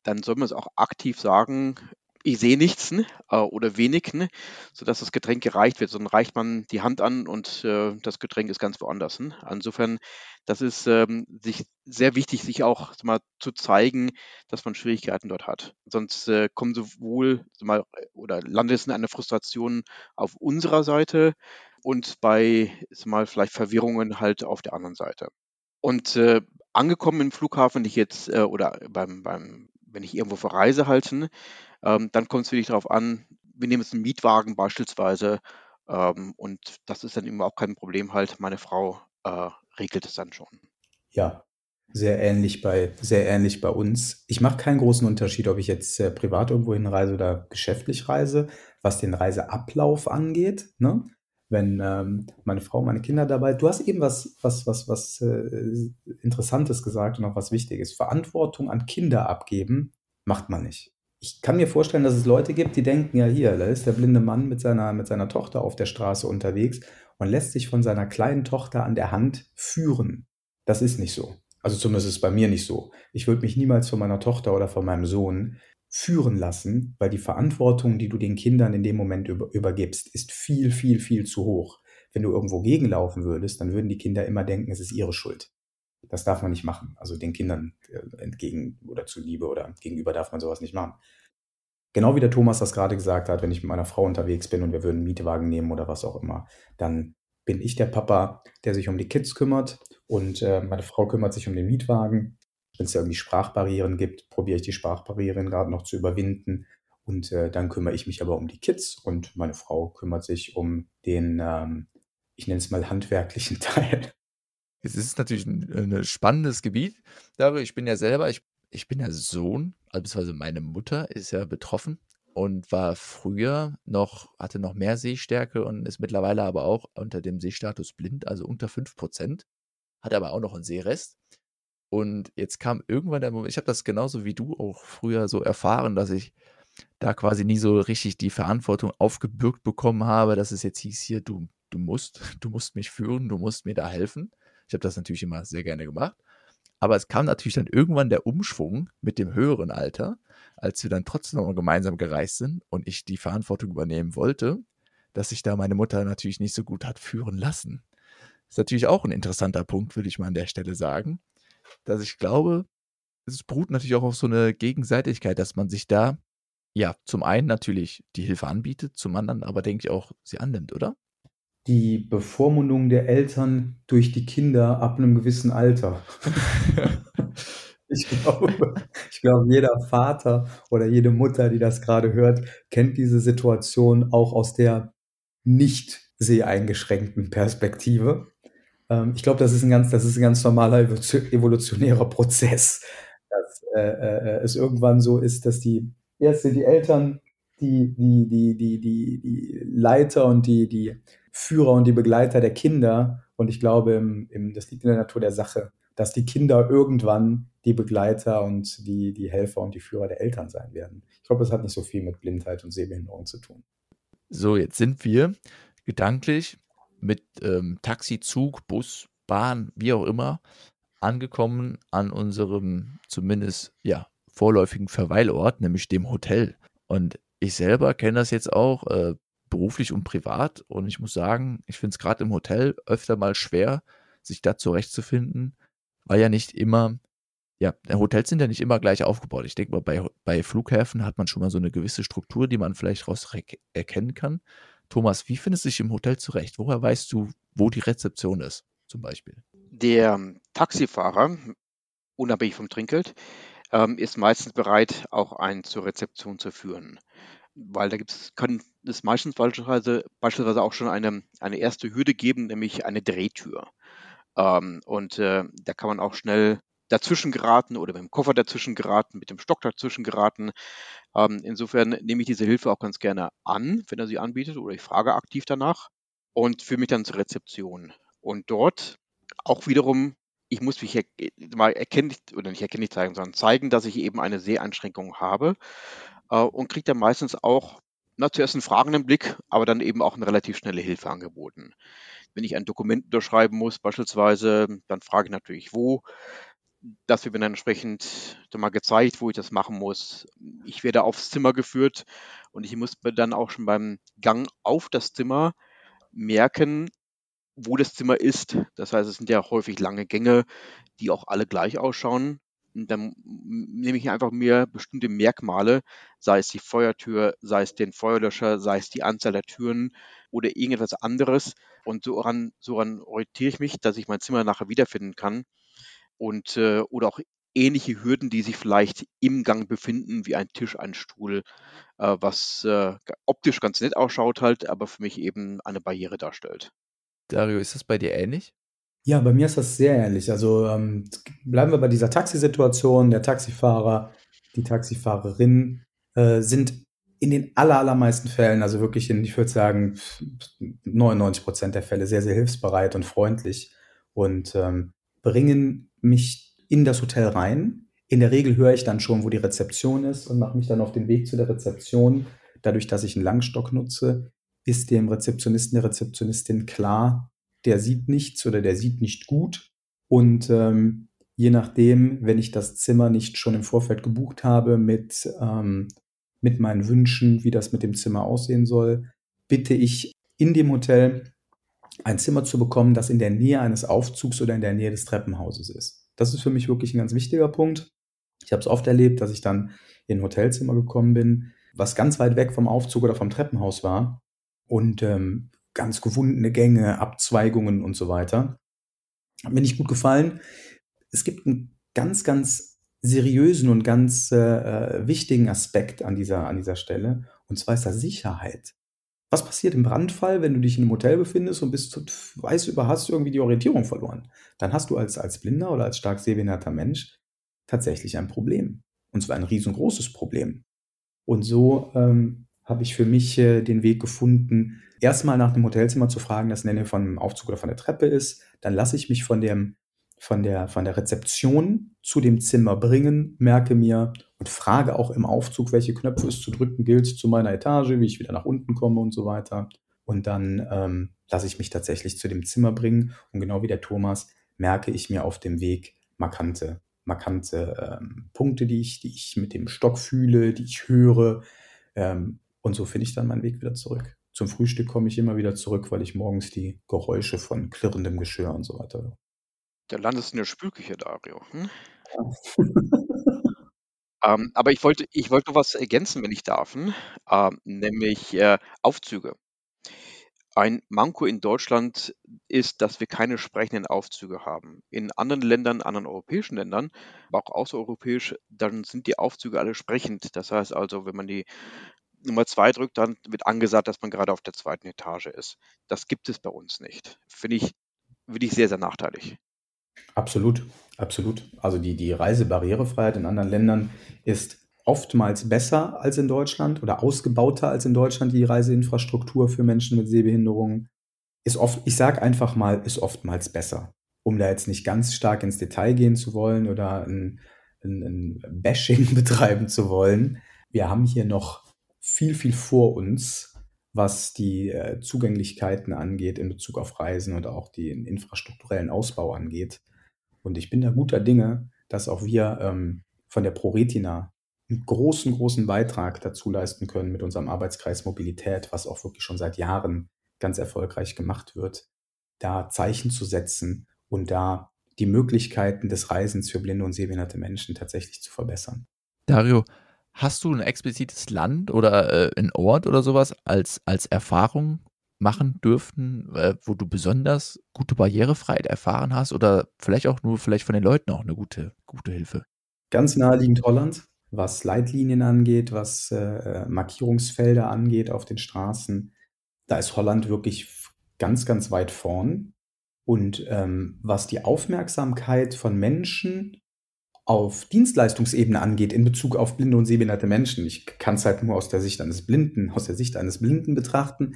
S2: dann soll man es auch aktiv sagen, ich sehe nichts ne, äh, oder wenig, ne, sodass das Getränk gereicht wird. Sondern reicht man die Hand an und äh, das Getränk ist ganz woanders. Ne? Insofern, das ist ähm, sich sehr wichtig, sich auch mal zu zeigen, dass man Schwierigkeiten dort hat. Sonst äh, kommen sowohl mal, oder landet es in einer Frustration auf unserer Seite und bei mal vielleicht Verwirrungen halt auf der anderen Seite. Und äh, angekommen im Flughafen, ich jetzt äh, oder beim, beim wenn ich irgendwo verreise halt, ne, ähm, dann kommt es wirklich darauf an, wir nehmen jetzt einen Mietwagen beispielsweise ähm, und das ist dann immer auch kein Problem halt. Meine Frau äh, regelt es dann schon.
S3: Ja, sehr ähnlich bei, sehr ähnlich bei uns. Ich mache keinen großen Unterschied, ob ich jetzt äh, privat irgendwo hinreise oder geschäftlich reise, was den Reiseablauf angeht. Ne? Wenn ähm, meine Frau, meine Kinder dabei. Du hast eben was, was, was, was äh, Interessantes gesagt und auch was Wichtiges. Verantwortung an Kinder abgeben macht man nicht ich kann mir vorstellen, dass es Leute gibt, die denken, ja hier, da ist der blinde Mann mit seiner, mit seiner Tochter auf der Straße unterwegs und lässt sich von seiner kleinen Tochter an der Hand führen. Das ist nicht so. Also zumindest ist es bei mir nicht so. Ich würde mich niemals von meiner Tochter oder von meinem Sohn führen lassen, weil die Verantwortung, die du den Kindern in dem Moment über, übergibst, ist viel, viel, viel zu hoch. Wenn du irgendwo gegenlaufen würdest, dann würden die Kinder immer denken, es ist ihre Schuld. Das darf man nicht machen. Also den Kindern äh, entgegen oder zuliebe oder gegenüber darf man sowas nicht machen. Genau wie der Thomas das gerade gesagt hat, wenn ich mit meiner Frau unterwegs bin und wir würden einen Mietwagen nehmen oder was auch immer, dann bin ich der Papa, der sich um die Kids kümmert und äh, meine Frau kümmert sich um den Mietwagen. Wenn es irgendwie Sprachbarrieren gibt, probiere ich die Sprachbarrieren gerade noch zu überwinden Und äh, dann kümmere ich mich aber um die Kids und meine Frau kümmert sich um den, ähm, ich nenne es mal handwerklichen Teil.
S1: Es ist natürlich ein, ein spannendes Gebiet. Darüber, ich bin ja selber, ich, ich bin ja Sohn, beziehungsweise meine Mutter ist ja betroffen und war früher noch, hatte noch mehr Sehstärke und ist mittlerweile aber auch unter dem Sehstatus blind, also unter 5%, hat aber auch noch einen Sehrest. Und jetzt kam irgendwann der Moment, ich habe das genauso wie du auch früher so erfahren, dass ich da quasi nie so richtig die Verantwortung aufgebürgt bekommen habe, dass es jetzt hieß hier, du, du musst, du musst mich führen, du musst mir da helfen. Ich habe das natürlich immer sehr gerne gemacht. Aber es kam natürlich dann irgendwann der Umschwung mit dem höheren Alter, als wir dann trotzdem noch gemeinsam gereist sind und ich die Verantwortung übernehmen wollte, dass sich da meine Mutter natürlich nicht so gut hat führen lassen. Das ist natürlich auch ein interessanter Punkt, würde ich mal an der Stelle sagen, dass ich glaube, es beruht natürlich auch auf so eine Gegenseitigkeit, dass man sich da, ja, zum einen natürlich die Hilfe anbietet, zum anderen aber denke ich auch sie annimmt, oder?
S3: Die Bevormundung der Eltern durch die Kinder ab einem gewissen Alter. Ich glaube, ich glaube, jeder Vater oder jede Mutter, die das gerade hört, kennt diese Situation auch aus der nicht seheingeschränkten Perspektive. Ähm, ich glaube, das ist ein ganz, das ist ein ganz normaler evolutionärer Prozess, dass äh, äh, es irgendwann so ist, dass die erst sind die Eltern die, die, die, die, die, die Leiter und die, die Führer und die Begleiter der Kinder. Und ich glaube, im, im, das liegt in der Natur der Sache, dass die Kinder irgendwann die Begleiter und die, die Helfer und die Führer der Eltern sein werden. Ich glaube, das hat nicht so viel mit Blindheit und Sehbehinderung zu tun.
S1: So, jetzt sind wir gedanklich mit ähm, Taxi, Zug, Bus, Bahn, wie auch immer, angekommen an unserem zumindest ja vorläufigen Verweilort, nämlich dem Hotel. Und ich selber kenne das jetzt auch äh, beruflich und privat. Und ich muss sagen, ich finde es gerade im Hotel öfter mal schwer, sich da zurechtzufinden, weil ja nicht immer ja, Hotels sind ja nicht immer gleich aufgebaut. Ich denke mal, bei, bei Flughäfen hat man schon mal so eine gewisse Struktur, die man vielleicht raus erkennen kann. Thomas, wie findest du dich im Hotel zurecht? Woher weißt du, wo die Rezeption ist, zum Beispiel?
S2: Der ähm, Taxifahrer, unabhängig vom Trinkgeld, ähm, ist meistens bereit, auch einen zur Rezeption zu führen. Weil da gibt's, kann es meistens beispielsweise, beispielsweise auch schon eine, eine erste Hürde geben, nämlich eine Drehtür. Ähm, und äh, da kann man auch schnell dazwischen geraten oder mit dem Koffer dazwischen geraten, mit dem Stock dazwischen geraten. Ähm, insofern nehme ich diese Hilfe auch ganz gerne an, wenn er sie anbietet oder ich frage aktiv danach und führe mich dann zur Rezeption. Und dort auch wiederum, ich muss mich mal erkenntlich oder nicht erkenntlich zeigen, sondern zeigen, dass ich eben eine Seheinschränkung habe äh, und kriege dann meistens auch na, zuerst einen fragenden Blick, aber dann eben auch eine relativ schnelle Hilfe angeboten. Wenn ich ein Dokument unterschreiben muss, beispielsweise, dann frage ich natürlich, wo das wird mir dann entsprechend mal gezeigt, wo ich das machen muss. Ich werde aufs Zimmer geführt und ich muss mir dann auch schon beim Gang auf das Zimmer merken, wo das Zimmer ist. Das heißt, es sind ja häufig lange Gänge, die auch alle gleich ausschauen. Dann nehme ich einfach mir bestimmte Merkmale, sei es die Feuertür, sei es den Feuerlöscher, sei es die Anzahl der Türen oder irgendetwas anderes. Und so ran, so orientiere ich mich, dass ich mein Zimmer nachher wiederfinden kann und äh, oder auch ähnliche Hürden, die sich vielleicht im Gang befinden, wie ein Tisch, ein Stuhl, äh, was äh, optisch ganz nett ausschaut halt, aber für mich eben eine Barriere darstellt.
S1: Dario, ist das bei dir ähnlich?
S3: Ja, bei mir ist das sehr ähnlich. Also ähm, bleiben wir bei dieser Taxisituation. Der Taxifahrer, die Taxifahrerin äh, sind in den allermeisten Fällen, also wirklich in, ich würde sagen, 99 Prozent der Fälle sehr, sehr hilfsbereit und freundlich und ähm, bringen mich in das Hotel rein. In der Regel höre ich dann schon, wo die Rezeption ist und mache mich dann auf den Weg zu der Rezeption. Dadurch, dass ich einen Langstock nutze, ist dem Rezeptionisten, der Rezeptionistin klar, der sieht nichts oder der sieht nicht gut. Und ähm, je nachdem, wenn ich das Zimmer nicht schon im Vorfeld gebucht habe mit, ähm, mit meinen Wünschen, wie das mit dem Zimmer aussehen soll, bitte ich in dem Hotel ein Zimmer zu bekommen, das in der Nähe eines Aufzugs oder in der Nähe des Treppenhauses ist. Das ist für mich wirklich ein ganz wichtiger Punkt. Ich habe es oft erlebt, dass ich dann in ein Hotelzimmer gekommen bin, was ganz weit weg vom Aufzug oder vom Treppenhaus war und ähm, ganz gewundene Gänge, Abzweigungen und so weiter. Hat mir nicht gut gefallen. Es gibt einen ganz, ganz seriösen und ganz äh, wichtigen Aspekt an dieser, an dieser Stelle. Und zwar ist das Sicherheit. Was passiert im Brandfall, wenn du dich in einem Hotel befindest und bist, weißt über, hast irgendwie die Orientierung verloren? Dann hast du als, als blinder oder als stark sehbehinderter Mensch tatsächlich ein Problem. Und zwar ein riesengroßes Problem. Und so ähm, habe ich für mich äh, den Weg gefunden, erstmal nach dem Hotelzimmer zu fragen, das nenne von dem Aufzug oder von der Treppe ist. Dann lasse ich mich von dem von der, von der Rezeption zu dem Zimmer bringen, merke mir und frage auch im Aufzug, welche Knöpfe es zu drücken gilt zu meiner Etage, wie ich wieder nach unten komme und so weiter. Und dann ähm, lasse ich mich tatsächlich zu dem Zimmer bringen und genau wie der Thomas merke ich mir auf dem Weg markante, markante ähm, Punkte, die ich, die ich mit dem Stock fühle, die ich höre. Ähm, und so finde ich dann meinen Weg wieder zurück. Zum Frühstück komme ich immer wieder zurück, weil ich morgens die Geräusche von klirrendem Geschirr und so weiter höre.
S2: Da landest du in der Spülküche, Dario. Hm? ähm, aber ich wollte, ich wollte was ergänzen, wenn ich darf, hm? ähm, nämlich äh, Aufzüge. Ein Manko in Deutschland ist, dass wir keine sprechenden Aufzüge haben. In anderen Ländern, anderen europäischen Ländern, aber auch außereuropäisch, dann sind die Aufzüge alle sprechend. Das heißt also, wenn man die Nummer zwei drückt, dann wird angesagt, dass man gerade auf der zweiten Etage ist. Das gibt es bei uns nicht. Finde ich, finde ich sehr, sehr nachteilig.
S3: Absolut, absolut. Also die, die Reisebarrierefreiheit in anderen Ländern ist oftmals besser als in Deutschland oder ausgebauter als in Deutschland die Reiseinfrastruktur für Menschen mit Sehbehinderungen. Ist oft, ich sage einfach mal, ist oftmals besser. Um da jetzt nicht ganz stark ins Detail gehen zu wollen oder ein, ein, ein Bashing betreiben zu wollen. Wir haben hier noch viel, viel vor uns, was die äh, Zugänglichkeiten angeht in Bezug auf Reisen und auch den infrastrukturellen Ausbau angeht. Und ich bin da guter Dinge, dass auch wir ähm, von der ProRetina einen großen, großen Beitrag dazu leisten können mit unserem Arbeitskreis Mobilität, was auch wirklich schon seit Jahren ganz erfolgreich gemacht wird, da Zeichen zu setzen und da die Möglichkeiten des Reisens für blinde und sehbehinderte Menschen tatsächlich zu verbessern.
S1: Dario, hast du ein explizites Land oder äh, ein Ort oder sowas als, als Erfahrung machen dürften, äh, wo du besonders gute Barrierefreiheit erfahren hast oder vielleicht auch nur vielleicht von den Leuten auch eine gute, gute Hilfe?
S3: Ganz naheliegend Holland, was Leitlinien angeht, was äh, Markierungsfelder angeht auf den Straßen. Da ist Holland wirklich ganz, ganz weit vorn. Und ähm, was die Aufmerksamkeit von Menschen auf Dienstleistungsebene angeht in Bezug auf blinde und sehbehinderte Menschen, ich kann es halt nur aus der Sicht eines Blinden, aus der Sicht eines Blinden betrachten,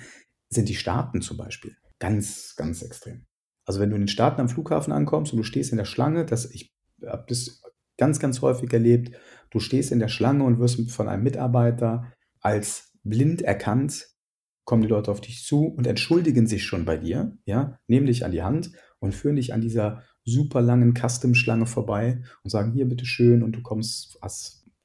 S3: sind die Staaten zum Beispiel. Ganz, ganz extrem. Also wenn du in den Staaten am Flughafen ankommst und du stehst in der Schlange, das, ich habe das ganz, ganz häufig erlebt, du stehst in der Schlange und wirst von einem Mitarbeiter als blind erkannt, kommen die Leute auf dich zu und entschuldigen sich schon bei dir, ja, nehmen dich an die Hand und führen dich an dieser super langen Custom-Schlange vorbei und sagen, hier, bitteschön, und du kommst,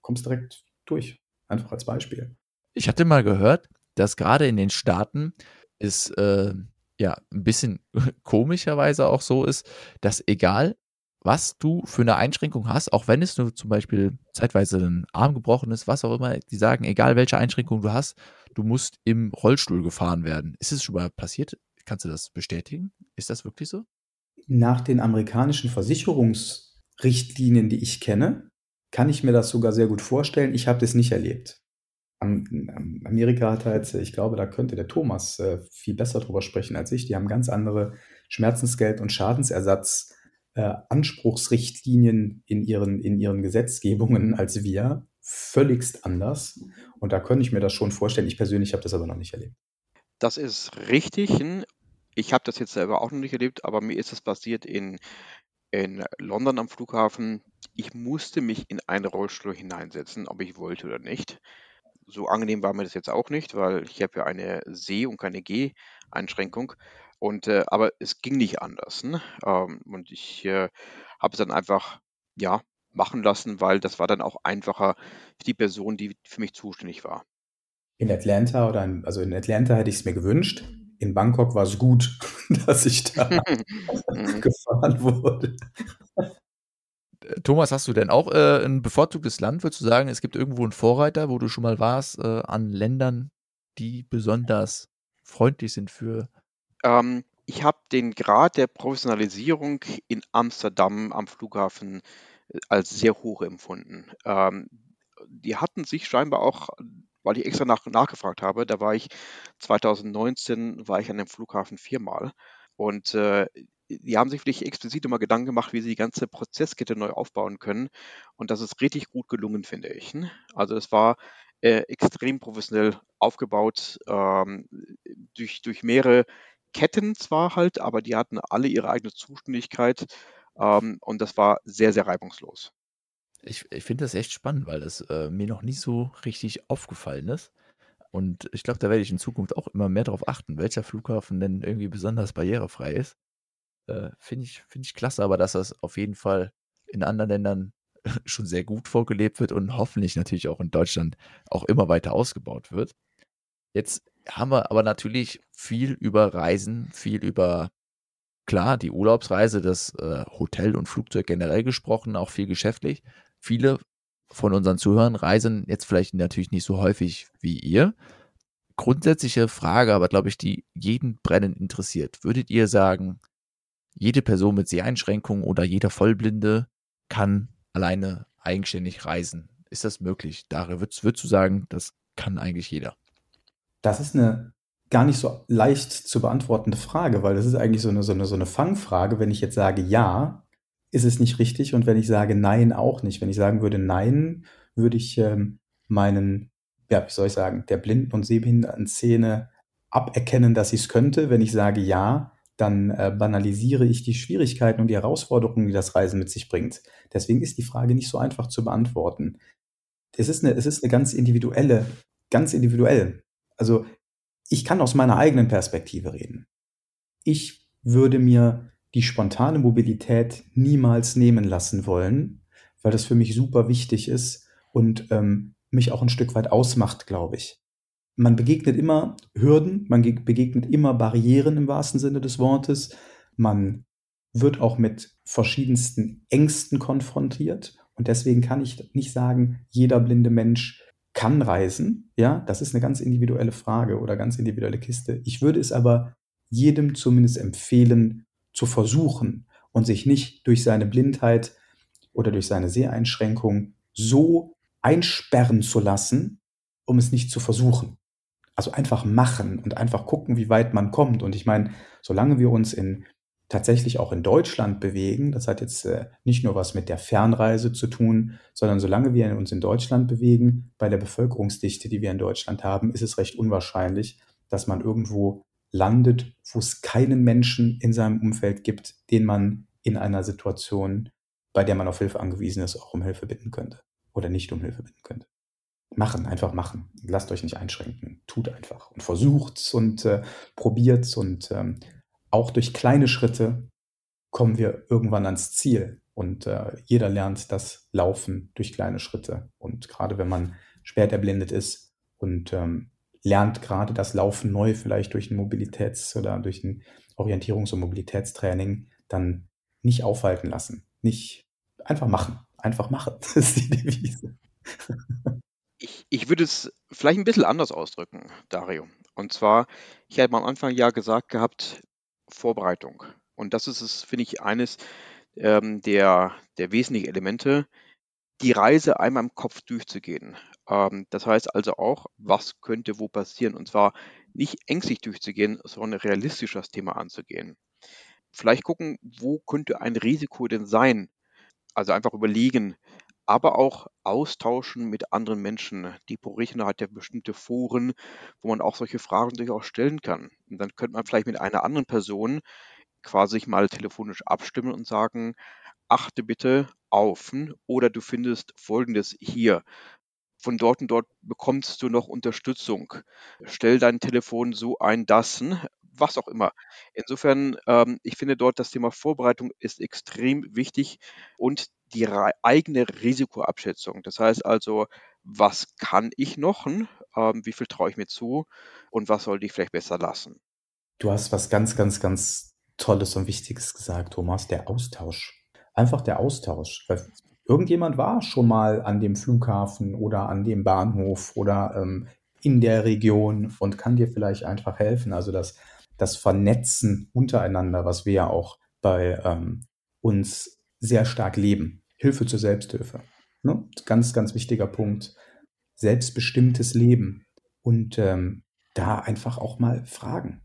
S3: kommst direkt durch. Einfach als Beispiel.
S1: Ich hatte mal gehört, dass gerade in den Staaten es äh, ja ein bisschen komischerweise auch so ist, dass egal was du für eine Einschränkung hast, auch wenn es nur zum Beispiel zeitweise ein Arm gebrochen ist, was auch immer, die sagen, egal welche Einschränkung du hast, du musst im Rollstuhl gefahren werden. Ist es schon mal passiert? Kannst du das bestätigen? Ist das wirklich so?
S3: Nach den amerikanischen Versicherungsrichtlinien, die ich kenne, kann ich mir das sogar sehr gut vorstellen. Ich habe das nicht erlebt. Amerika hat halt, ich glaube, da könnte der Thomas äh, viel besser drüber sprechen als ich. Die haben ganz andere Schmerzensgeld- und Schadensersatz äh, in ihren, in ihren Gesetzgebungen als wir. Völligst anders. Und da könnte ich mir das schon vorstellen. Ich persönlich habe das aber noch nicht erlebt.
S2: Das ist richtig. Ich habe das jetzt selber auch noch nicht erlebt, aber mir ist es passiert in, in London am Flughafen. Ich musste mich in einen Rollstuhl hineinsetzen, ob ich wollte oder nicht so angenehm war mir das jetzt auch nicht, weil ich habe ja eine Seh- und keine Geh-Einschränkung. Und äh, aber es ging nicht anders. Ne? Ähm, und ich äh, habe es dann einfach ja machen lassen, weil das war dann auch einfacher für die Person, die für mich zuständig war.
S3: In Atlanta oder in, also in Atlanta hätte ich es mir gewünscht. In Bangkok war es gut, dass ich da mhm. gefahren wurde.
S1: Thomas, hast du denn auch äh, ein bevorzugtes Land? Würdest du sagen, es gibt irgendwo einen Vorreiter, wo du schon mal warst, äh, an Ländern, die besonders freundlich sind für?
S2: Ähm, ich habe den Grad der Professionalisierung in Amsterdam am Flughafen als sehr hoch empfunden. Ähm, die hatten sich scheinbar auch, weil ich extra nach, nachgefragt habe, da war ich 2019, war ich an dem Flughafen viermal und äh, die haben sich wirklich explizit immer Gedanken gemacht, wie sie die ganze Prozesskette neu aufbauen können. Und das ist richtig gut gelungen, finde ich. Ne? Also es war äh, extrem professionell aufgebaut, ähm, durch, durch mehrere Ketten zwar halt, aber die hatten alle ihre eigene Zuständigkeit ähm, und das war sehr, sehr reibungslos.
S1: Ich, ich finde das echt spannend, weil das äh, mir noch nie so richtig aufgefallen ist. Und ich glaube, da werde ich in Zukunft auch immer mehr darauf achten, welcher Flughafen denn irgendwie besonders barrierefrei ist. Äh, finde ich, find ich klasse, aber dass das auf jeden Fall in anderen Ländern schon sehr gut vorgelebt wird und hoffentlich natürlich auch in Deutschland auch immer weiter ausgebaut wird. Jetzt haben wir aber natürlich viel über Reisen, viel über, klar, die Urlaubsreise, das äh, Hotel und Flugzeug generell gesprochen, auch viel geschäftlich. Viele von unseren Zuhörern reisen jetzt vielleicht natürlich nicht so häufig wie ihr. Grundsätzliche Frage, aber glaube ich, die jeden brennend interessiert. Würdet ihr sagen, jede Person mit Seheinschränkungen oder jeder Vollblinde kann alleine eigenständig reisen? Ist das möglich? Daher würdest, würdest du sagen, das kann eigentlich jeder?
S3: Das ist eine gar nicht so leicht zu beantwortende Frage, weil das ist eigentlich so eine, so eine, so eine Fangfrage. Wenn ich jetzt sage ja, ist es nicht richtig und wenn ich sage nein, auch nicht. Wenn ich sagen würde nein, würde ich ähm, meinen, ja, wie soll ich sagen, der blinden und sehbehinderten Szene aberkennen, dass ich es könnte. Wenn ich sage ja, dann äh, banalisiere ich die Schwierigkeiten und die Herausforderungen, die das Reisen mit sich bringt. Deswegen ist die Frage nicht so einfach zu beantworten. Es ist eine, es ist eine ganz individuelle, ganz individuell. Also ich kann aus meiner eigenen Perspektive reden. Ich würde mir die spontane Mobilität niemals nehmen lassen wollen, weil das für mich super wichtig ist und ähm, mich auch ein Stück weit ausmacht, glaube ich. Man begegnet immer Hürden, man begegnet immer Barrieren im wahrsten Sinne des Wortes. Man wird auch mit verschiedensten Ängsten konfrontiert. Und deswegen kann ich nicht sagen, jeder blinde Mensch kann reisen. Ja, das ist eine ganz individuelle Frage oder ganz individuelle Kiste. Ich würde es aber jedem zumindest empfehlen, zu versuchen und sich nicht durch seine Blindheit oder durch seine Seheinschränkung so einsperren zu lassen, um es nicht zu versuchen. Also einfach machen und einfach gucken, wie weit man kommt. Und ich meine, solange wir uns in tatsächlich auch in Deutschland bewegen, das hat jetzt äh, nicht nur was mit der Fernreise zu tun, sondern solange wir uns in Deutschland bewegen, bei der Bevölkerungsdichte, die wir in Deutschland haben, ist es recht unwahrscheinlich, dass man irgendwo landet, wo es keinen Menschen in seinem Umfeld gibt, den man in einer Situation, bei der man auf Hilfe angewiesen ist, auch um Hilfe bitten könnte oder nicht um Hilfe bitten könnte. Machen, einfach machen. Lasst euch nicht einschränken. Tut einfach und versucht's und äh, probiert's und ähm, auch durch kleine Schritte kommen wir irgendwann ans Ziel. Und äh, jeder lernt das Laufen durch kleine Schritte. Und gerade wenn man spät erblindet ist und ähm, lernt gerade das Laufen neu, vielleicht durch ein Mobilitäts- oder durch ein Orientierungs- und Mobilitätstraining, dann nicht aufhalten lassen. Nicht einfach machen. Einfach machen. Das ist die Devise.
S2: Ich, ich würde es vielleicht ein bisschen anders ausdrücken, Dario. Und zwar, ich habe am Anfang ja gesagt gehabt, Vorbereitung. Und das ist es, finde ich, eines ähm, der, der wesentlichen Elemente, die Reise einmal im Kopf durchzugehen. Ähm, das heißt also auch, was könnte wo passieren? Und zwar nicht ängstlich durchzugehen, sondern realistisch das Thema anzugehen. Vielleicht gucken, wo könnte ein Risiko denn sein? Also einfach überlegen, aber auch austauschen mit anderen Menschen. Die Porechner hat ja bestimmte Foren, wo man auch solche Fragen durchaus stellen kann. Und dann könnte man vielleicht mit einer anderen Person quasi mal telefonisch abstimmen und sagen, achte bitte auf oder du findest Folgendes hier. Von dort und dort bekommst du noch Unterstützung. Stell dein Telefon so ein, dass, was auch immer. Insofern, ähm, ich finde dort das Thema Vorbereitung ist extrem wichtig und die eigene Risikoabschätzung. Das heißt also, was kann ich noch? Ähm, wie viel traue ich mir zu? Und was sollte ich vielleicht besser lassen?
S3: Du hast was ganz, ganz, ganz Tolles und Wichtiges gesagt, Thomas, der Austausch. Einfach der Austausch. Weil irgendjemand war schon mal an dem Flughafen oder an dem Bahnhof oder ähm, in der Region und kann dir vielleicht einfach helfen. Also das, das Vernetzen untereinander, was wir ja auch bei ähm, uns sehr stark leben. Hilfe zur Selbsthilfe. Ne? Ganz, ganz wichtiger Punkt. Selbstbestimmtes Leben. Und ähm, da einfach auch mal fragen.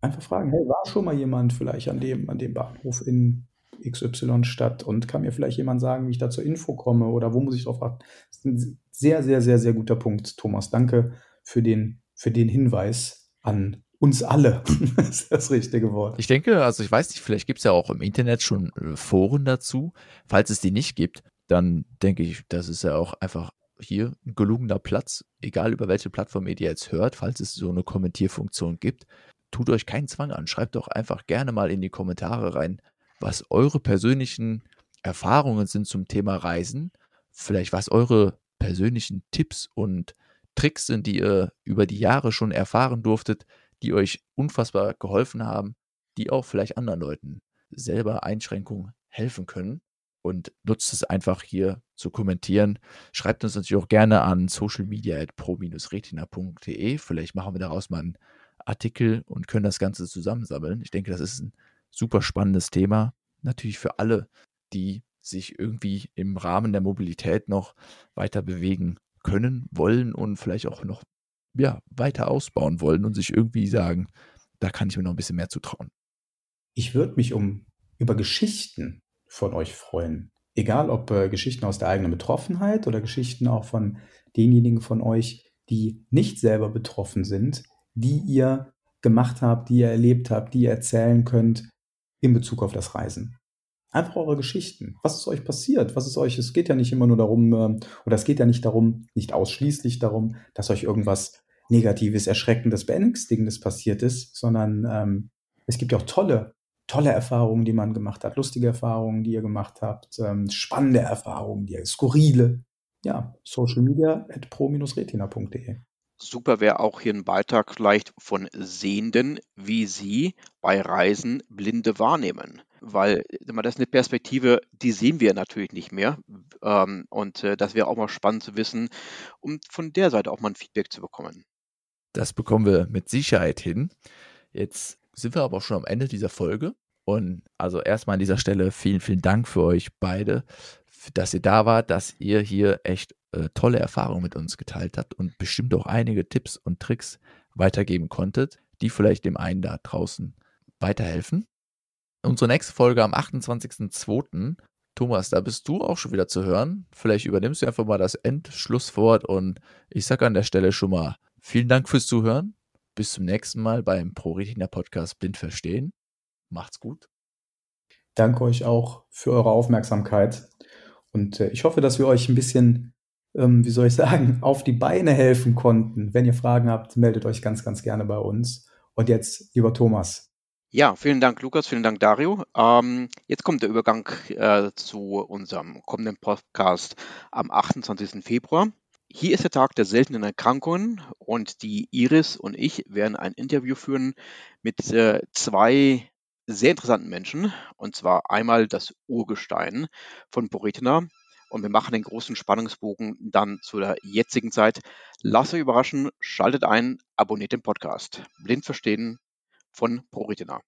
S3: Einfach fragen, hey, war schon mal jemand vielleicht an dem, an dem Bahnhof in XY-Stadt und kann mir vielleicht jemand sagen, wie ich da zur Info komme oder wo muss ich drauf achten? Das ist ein sehr, sehr, sehr, sehr guter Punkt, Thomas. Danke für den, für den Hinweis an uns alle. das ist das richtige Wort.
S1: Ich denke, also ich weiß nicht, vielleicht gibt es ja auch im Internet schon äh, Foren dazu. Falls es die nicht gibt, dann denke ich, das ist ja auch einfach hier ein gelungener Platz, egal über welche Plattform ihr jetzt hört, falls es so eine Kommentierfunktion gibt. Tut euch keinen Zwang an. Schreibt doch einfach gerne mal in die Kommentare rein, was eure persönlichen Erfahrungen sind zum Thema Reisen. Vielleicht was eure persönlichen Tipps und Tricks sind, die ihr über die Jahre schon erfahren durftet, die euch unfassbar geholfen haben, die auch vielleicht anderen Leuten selber Einschränkungen helfen können. Und nutzt es einfach hier zu kommentieren. Schreibt uns natürlich auch gerne an socialmedia.pro-retina.de. Vielleicht machen wir daraus mal einen Artikel und können das Ganze zusammensammeln. Ich denke, das ist ein super spannendes Thema. Natürlich für alle, die sich irgendwie im Rahmen der Mobilität noch weiter bewegen können, wollen und vielleicht auch noch ja, weiter ausbauen wollen und sich irgendwie sagen, da kann ich mir noch ein bisschen mehr zutrauen.
S3: Ich würde mich um über Geschichten von euch freuen. Egal ob äh, Geschichten aus der eigenen Betroffenheit oder Geschichten auch von denjenigen von euch, die nicht selber betroffen sind, die ihr gemacht habt, die ihr erlebt habt, die ihr erzählen könnt in Bezug auf das Reisen. Einfach eure Geschichten. Was ist euch passiert? Was ist euch? Es geht ja nicht immer nur darum, äh, oder es geht ja nicht darum, nicht ausschließlich darum, dass euch irgendwas Negatives, Erschreckendes, Beängstigendes passiert ist, sondern ähm, es gibt ja auch tolle, tolle Erfahrungen, die man gemacht hat, lustige Erfahrungen, die ihr gemacht habt, ähm, spannende Erfahrungen, die skurrile. Ja, Social Media at pro-retina.de.
S2: Super wäre auch hier ein Beitrag vielleicht von Sehenden, wie sie bei Reisen Blinde wahrnehmen. Weil das ist eine Perspektive, die sehen wir natürlich nicht mehr. Ähm, und äh, das wäre auch mal spannend zu wissen, um von der Seite auch mal ein Feedback zu bekommen.
S1: Das bekommen wir mit Sicherheit hin. Jetzt sind wir aber auch schon am Ende dieser Folge. Und also erstmal an dieser Stelle vielen, vielen Dank für euch beide, dass ihr da wart, dass ihr hier echt äh, tolle Erfahrungen mit uns geteilt habt und bestimmt auch einige Tipps und Tricks weitergeben konntet, die vielleicht dem einen da draußen weiterhelfen. Unsere nächste Folge am 28.02. Thomas, da bist du auch schon wieder zu hören. Vielleicht übernimmst du einfach mal das Endschlusswort und ich sage an der Stelle schon mal vielen Dank fürs Zuhören. Bis zum nächsten Mal beim ProRetina Podcast Blind Verstehen. Macht's gut.
S3: Danke euch auch für eure Aufmerksamkeit. Und äh, ich hoffe, dass wir euch ein bisschen ähm, wie soll ich sagen, auf die Beine helfen konnten. Wenn ihr Fragen habt, meldet euch ganz, ganz gerne bei uns. Und jetzt, lieber Thomas.
S2: Ja, vielen Dank, Lukas, vielen Dank, Dario. Ähm, jetzt kommt der Übergang äh, zu unserem kommenden Podcast am 28. Februar. Hier ist der Tag der seltenen Erkrankungen und die Iris und ich werden ein Interview führen mit äh, zwei sehr interessanten Menschen, und zwar einmal das Urgestein von Boretina, und wir machen den großen Spannungsbogen dann zu der jetzigen Zeit. Lasst euch überraschen, schaltet ein, abonniert den Podcast. Blind verstehen von ProRetina.